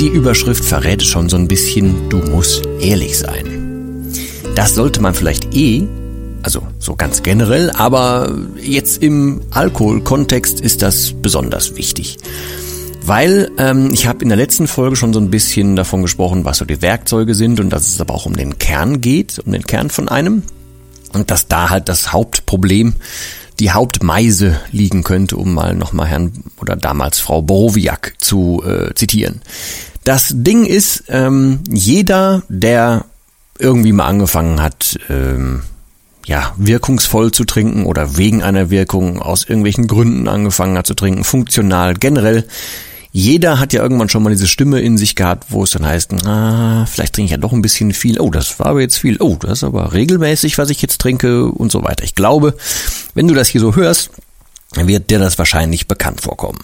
Die Überschrift verrät schon so ein bisschen, du musst ehrlich sein. Das sollte man vielleicht eh, also so ganz generell, aber jetzt im Alkoholkontext ist das besonders wichtig. Weil ähm, ich habe in der letzten Folge schon so ein bisschen davon gesprochen, was so die Werkzeuge sind und dass es aber auch um den Kern geht, um den Kern von einem. Und dass da halt das Hauptproblem die Hauptmeise liegen könnte, um mal nochmal Herrn oder damals Frau Borowiak zu äh, zitieren. Das Ding ist, ähm, jeder, der irgendwie mal angefangen hat, ähm, ja, wirkungsvoll zu trinken oder wegen einer Wirkung aus irgendwelchen Gründen angefangen hat zu trinken, funktional, generell, jeder hat ja irgendwann schon mal diese Stimme in sich gehabt, wo es dann heißt, ah, vielleicht trinke ich ja doch ein bisschen viel. Oh, das war aber jetzt viel. Oh, das ist aber regelmäßig, was ich jetzt trinke und so weiter. Ich glaube, wenn du das hier so hörst, wird dir das wahrscheinlich bekannt vorkommen.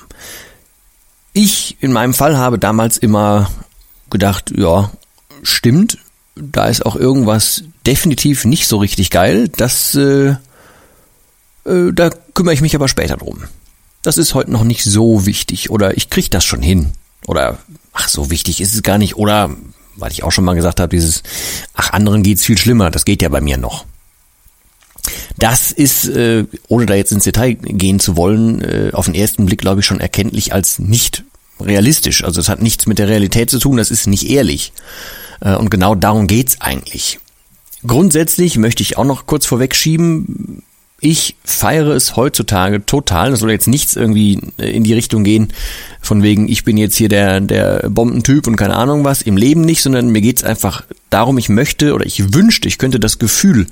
Ich in meinem Fall habe damals immer gedacht, ja, stimmt, da ist auch irgendwas definitiv nicht so richtig geil. Das, äh, äh, da kümmere ich mich aber später drum das ist heute noch nicht so wichtig oder ich krieg das schon hin. Oder ach, so wichtig ist es gar nicht. Oder, weil ich auch schon mal gesagt habe, dieses, ach, anderen geht's viel schlimmer, das geht ja bei mir noch. Das ist, äh, ohne da jetzt ins Detail gehen zu wollen, äh, auf den ersten Blick, glaube ich, schon erkenntlich als nicht realistisch. Also es hat nichts mit der Realität zu tun, das ist nicht ehrlich. Äh, und genau darum geht's eigentlich. Grundsätzlich möchte ich auch noch kurz vorwegschieben, ich feiere es heutzutage total. Das soll jetzt nichts irgendwie in die Richtung gehen, von wegen, ich bin jetzt hier der, der Bombentyp und keine Ahnung was, im Leben nicht, sondern mir geht's einfach darum, ich möchte oder ich wünschte, ich könnte das Gefühl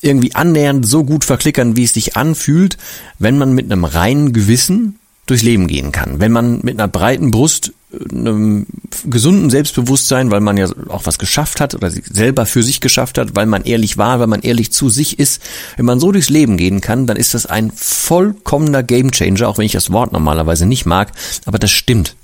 irgendwie annähernd so gut verklickern, wie es sich anfühlt, wenn man mit einem reinen Gewissen durchs Leben gehen kann. Wenn man mit einer breiten Brust einem gesunden Selbstbewusstsein, weil man ja auch was geschafft hat oder selber für sich geschafft hat, weil man ehrlich war, weil man ehrlich zu sich ist. Wenn man so durchs Leben gehen kann, dann ist das ein vollkommener Gamechanger, auch wenn ich das Wort normalerweise nicht mag, aber das stimmt.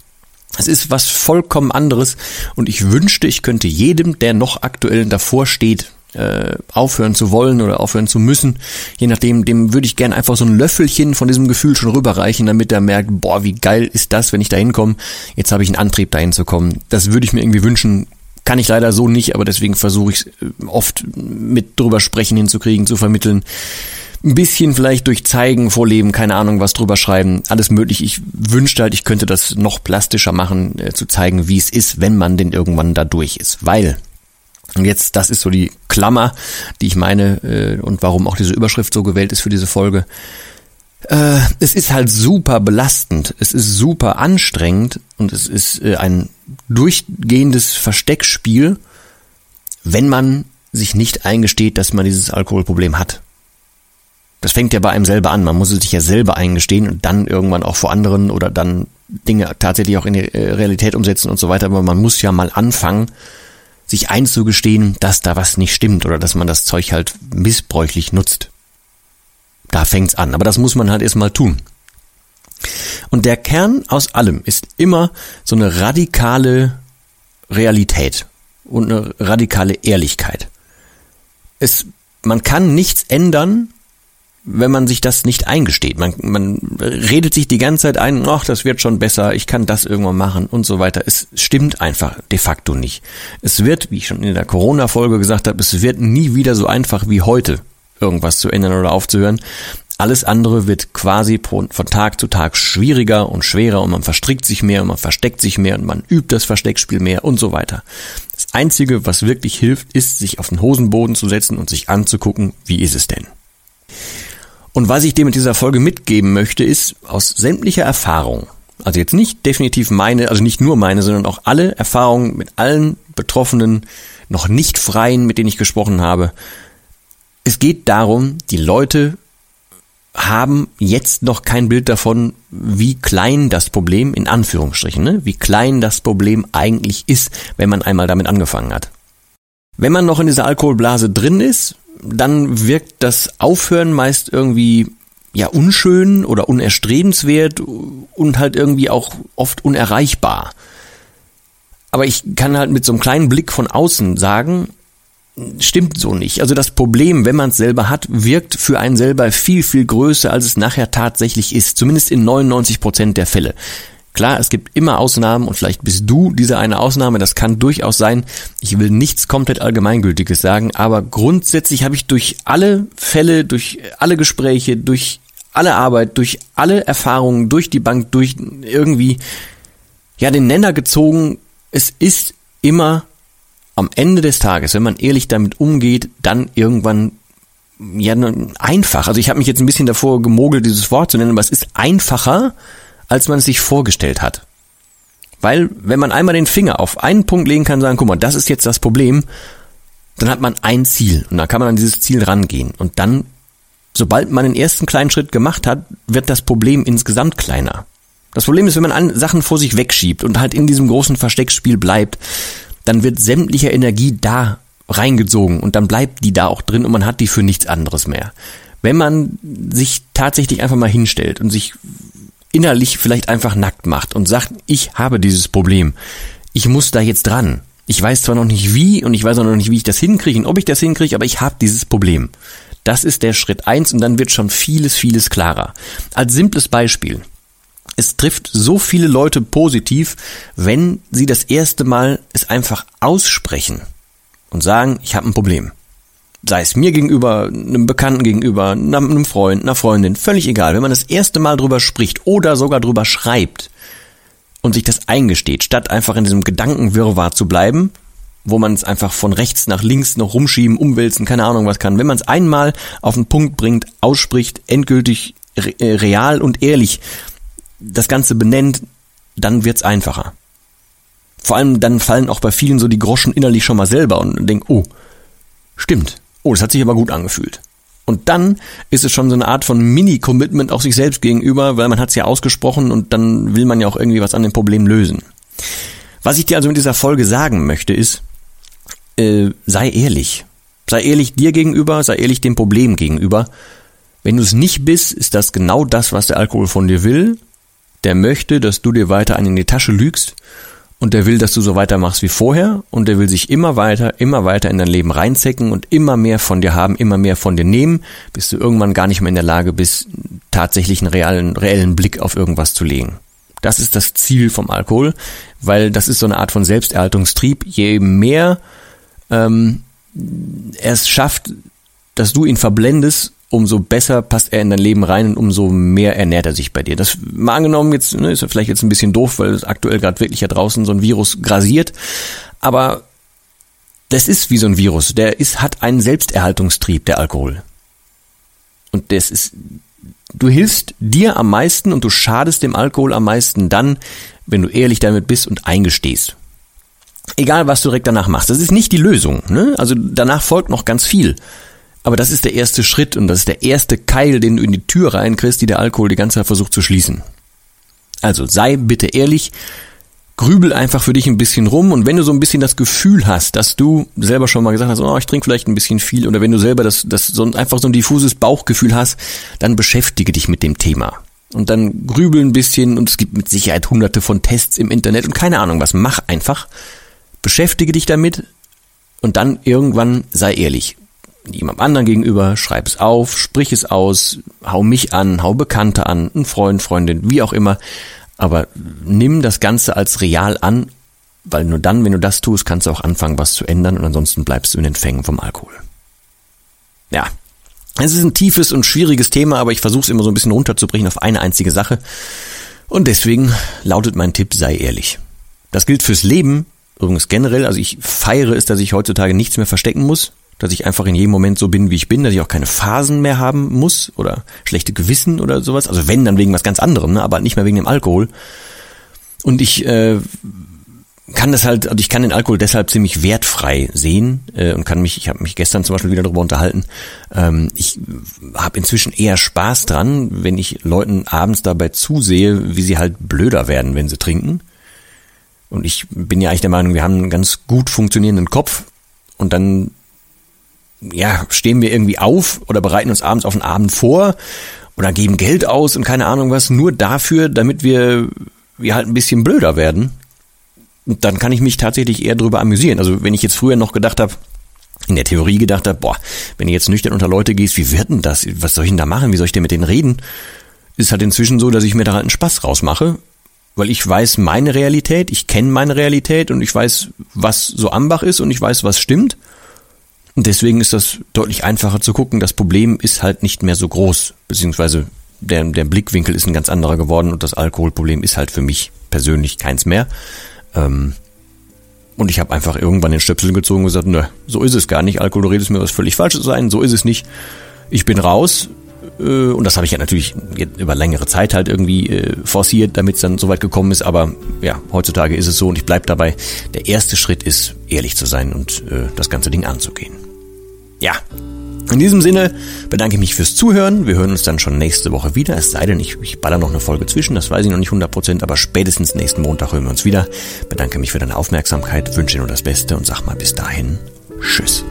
Es ist was vollkommen anderes und ich wünschte, ich könnte jedem, der noch aktuell davor steht, äh, aufhören zu wollen oder aufhören zu müssen. Je nachdem, dem würde ich gern einfach so ein Löffelchen von diesem Gefühl schon rüberreichen, damit er merkt, boah, wie geil ist das, wenn ich da hinkomme. Jetzt habe ich einen Antrieb, dahin zu kommen. Das würde ich mir irgendwie wünschen. Kann ich leider so nicht, aber deswegen versuche ich äh, oft mit drüber sprechen hinzukriegen, zu vermitteln ein bisschen vielleicht durch Zeigen, Vorleben, keine Ahnung, was drüber schreiben, alles möglich. Ich wünschte halt, ich könnte das noch plastischer machen, äh, zu zeigen, wie es ist, wenn man denn irgendwann da durch ist. Weil und jetzt, das ist so die Klammer, die ich meine äh, und warum auch diese Überschrift so gewählt ist für diese Folge. Äh, es ist halt super belastend, es ist super anstrengend und es ist äh, ein durchgehendes Versteckspiel, wenn man sich nicht eingesteht, dass man dieses Alkoholproblem hat. Das fängt ja bei einem selber an. Man muss es sich ja selber eingestehen und dann irgendwann auch vor anderen oder dann Dinge tatsächlich auch in die äh, Realität umsetzen und so weiter. Aber man muss ja mal anfangen, sich einzugestehen, dass da was nicht stimmt oder dass man das Zeug halt missbräuchlich nutzt. Da fängt's an, aber das muss man halt erstmal tun. Und der Kern aus allem ist immer so eine radikale Realität und eine radikale Ehrlichkeit. Es, man kann nichts ändern, wenn man sich das nicht eingesteht. Man, man redet sich die ganze Zeit ein, ach, das wird schon besser, ich kann das irgendwann machen und so weiter. Es stimmt einfach de facto nicht. Es wird, wie ich schon in der Corona-Folge gesagt habe, es wird nie wieder so einfach wie heute irgendwas zu ändern oder aufzuhören. Alles andere wird quasi von Tag zu Tag schwieriger und schwerer und man verstrickt sich mehr und man versteckt sich mehr und man übt das Versteckspiel mehr und so weiter. Das Einzige, was wirklich hilft, ist, sich auf den Hosenboden zu setzen und sich anzugucken, wie ist es denn? Und was ich dir mit dieser Folge mitgeben möchte, ist aus sämtlicher Erfahrung, also jetzt nicht definitiv meine, also nicht nur meine, sondern auch alle Erfahrungen mit allen Betroffenen, noch nicht Freien, mit denen ich gesprochen habe. Es geht darum, die Leute haben jetzt noch kein Bild davon, wie klein das Problem, in Anführungsstrichen, ne, wie klein das Problem eigentlich ist, wenn man einmal damit angefangen hat. Wenn man noch in dieser Alkoholblase drin ist, dann wirkt das Aufhören meist irgendwie ja unschön oder unerstrebenswert und halt irgendwie auch oft unerreichbar. Aber ich kann halt mit so einem kleinen Blick von außen sagen, stimmt so nicht. Also das Problem, wenn man es selber hat, wirkt für einen selber viel, viel größer, als es nachher tatsächlich ist. Zumindest in 99 Prozent der Fälle. Klar, es gibt immer Ausnahmen und vielleicht bist du diese eine Ausnahme, das kann durchaus sein. Ich will nichts komplett Allgemeingültiges sagen, aber grundsätzlich habe ich durch alle Fälle, durch alle Gespräche, durch alle Arbeit, durch alle Erfahrungen, durch die Bank, durch irgendwie, ja, den Nenner gezogen, es ist immer am Ende des Tages, wenn man ehrlich damit umgeht, dann irgendwann ja einfach. Also ich habe mich jetzt ein bisschen davor gemogelt, dieses Wort zu nennen, aber es ist einfacher, als man es sich vorgestellt hat. Weil, wenn man einmal den Finger auf einen Punkt legen kann, sagen, guck mal, das ist jetzt das Problem, dann hat man ein Ziel und dann kann man an dieses Ziel rangehen. Und dann, sobald man den ersten kleinen Schritt gemacht hat, wird das Problem insgesamt kleiner. Das Problem ist, wenn man Sachen vor sich wegschiebt und halt in diesem großen Versteckspiel bleibt, dann wird sämtliche Energie da reingezogen und dann bleibt die da auch drin und man hat die für nichts anderes mehr. Wenn man sich tatsächlich einfach mal hinstellt und sich innerlich vielleicht einfach nackt macht und sagt, ich habe dieses Problem, ich muss da jetzt dran. Ich weiß zwar noch nicht wie und ich weiß auch noch nicht, wie ich das hinkriege und ob ich das hinkriege, aber ich habe dieses Problem. Das ist der Schritt eins und dann wird schon vieles, vieles klarer. Als simples Beispiel es trifft so viele Leute positiv, wenn sie das erste Mal es einfach aussprechen und sagen, ich habe ein Problem. Sei es mir gegenüber, einem Bekannten gegenüber, einem Freund, einer Freundin, völlig egal. Wenn man das erste Mal drüber spricht oder sogar drüber schreibt und sich das eingesteht, statt einfach in diesem Gedankenwirrwarr zu bleiben, wo man es einfach von rechts nach links noch rumschieben, umwälzen, keine Ahnung was kann. Wenn man es einmal auf den Punkt bringt, ausspricht, endgültig äh, real und ehrlich, das Ganze benennt, dann wird's einfacher. Vor allem dann fallen auch bei vielen so die Groschen innerlich schon mal selber und denken, oh, stimmt. Oh, das hat sich aber gut angefühlt. Und dann ist es schon so eine Art von Mini-Commitment auch sich selbst gegenüber, weil man hat es ja ausgesprochen und dann will man ja auch irgendwie was an dem Problem lösen. Was ich dir also mit dieser Folge sagen möchte, ist, äh, sei ehrlich. Sei ehrlich dir gegenüber, sei ehrlich dem Problem gegenüber. Wenn du es nicht bist, ist das genau das, was der Alkohol von dir will der möchte, dass du dir weiter einen in die Tasche lügst und der will, dass du so weitermachst wie vorher und der will sich immer weiter, immer weiter in dein Leben reinzecken und immer mehr von dir haben, immer mehr von dir nehmen, bis du irgendwann gar nicht mehr in der Lage bist, tatsächlich einen realen, reellen Blick auf irgendwas zu legen. Das ist das Ziel vom Alkohol, weil das ist so eine Art von Selbsterhaltungstrieb. Je mehr ähm, er es schafft, dass du ihn verblendest umso besser passt er in dein Leben rein und umso mehr ernährt er sich bei dir. Das mal angenommen jetzt, ne, ist ja vielleicht jetzt ein bisschen doof, weil es aktuell gerade wirklich ja draußen so ein Virus grasiert, aber das ist wie so ein Virus. Der ist, hat einen Selbsterhaltungstrieb, der Alkohol. Und das ist, du hilfst dir am meisten und du schadest dem Alkohol am meisten dann, wenn du ehrlich damit bist und eingestehst. Egal, was du direkt danach machst. Das ist nicht die Lösung. Ne? Also danach folgt noch ganz viel. Aber das ist der erste Schritt und das ist der erste Keil, den du in die Tür reinkriegst, die der Alkohol die ganze Zeit versucht zu schließen. Also sei bitte ehrlich, grübel einfach für dich ein bisschen rum und wenn du so ein bisschen das Gefühl hast, dass du selber schon mal gesagt hast, oh, ich trinke vielleicht ein bisschen viel oder wenn du selber das, das so einfach so ein diffuses Bauchgefühl hast, dann beschäftige dich mit dem Thema. Und dann grübel ein bisschen und es gibt mit Sicherheit hunderte von Tests im Internet und keine Ahnung was, mach einfach, beschäftige dich damit und dann irgendwann sei ehrlich jemand anderen gegenüber, schreib es auf, sprich es aus, hau mich an, hau Bekannte an, ein Freund, Freundin, wie auch immer. Aber nimm das Ganze als real an, weil nur dann, wenn du das tust, kannst du auch anfangen, was zu ändern und ansonsten bleibst du in den Fängen vom Alkohol. Ja, Es ist ein tiefes und schwieriges Thema, aber ich versuche es immer so ein bisschen runterzubrechen auf eine einzige Sache. Und deswegen lautet mein Tipp, sei ehrlich. Das gilt fürs Leben, übrigens generell. Also ich feiere es, dass ich heutzutage nichts mehr verstecken muss, dass ich einfach in jedem Moment so bin, wie ich bin, dass ich auch keine Phasen mehr haben muss oder schlechte Gewissen oder sowas. Also wenn, dann wegen was ganz anderem, ne? aber nicht mehr wegen dem Alkohol. Und ich äh, kann das halt, also ich kann den Alkohol deshalb ziemlich wertfrei sehen äh, und kann mich, ich habe mich gestern zum Beispiel wieder darüber unterhalten, ähm, ich habe inzwischen eher Spaß dran, wenn ich Leuten abends dabei zusehe, wie sie halt blöder werden, wenn sie trinken. Und ich bin ja eigentlich der Meinung, wir haben einen ganz gut funktionierenden Kopf und dann ja, stehen wir irgendwie auf oder bereiten uns abends auf den Abend vor oder geben Geld aus und keine Ahnung was, nur dafür, damit wir, wir halt ein bisschen blöder werden dann kann ich mich tatsächlich eher darüber amüsieren. Also wenn ich jetzt früher noch gedacht habe, in der Theorie gedacht habe, boah, wenn du jetzt nüchtern unter Leute gehst, wie wird denn das? Was soll ich denn da machen? Wie soll ich denn mit denen reden? Ist halt inzwischen so, dass ich mir da halt einen Spaß rausmache, weil ich weiß meine Realität, ich kenne meine Realität und ich weiß, was so Ambach ist und ich weiß, was stimmt. Und deswegen ist das deutlich einfacher zu gucken. Das Problem ist halt nicht mehr so groß, beziehungsweise der, der Blickwinkel ist ein ganz anderer geworden und das Alkoholproblem ist halt für mich persönlich keins mehr. Ähm, und ich habe einfach irgendwann den Stöpsel gezogen und gesagt, ne, so ist es gar nicht. Alkohol, du redest mir was völlig Falsches sein, so ist es nicht. Ich bin raus. Äh, und das habe ich ja natürlich über längere Zeit halt irgendwie äh, forciert, damit es dann so weit gekommen ist. Aber ja, heutzutage ist es so und ich bleib dabei. Der erste Schritt ist, ehrlich zu sein und äh, das ganze Ding anzugehen. Ja, in diesem Sinne bedanke ich mich fürs Zuhören. Wir hören uns dann schon nächste Woche wieder. Es sei denn, ich, ich baller noch eine Folge zwischen, das weiß ich noch nicht 100%, aber spätestens nächsten Montag hören wir uns wieder. Bedanke mich für deine Aufmerksamkeit, wünsche dir nur das Beste und sag mal bis dahin Tschüss.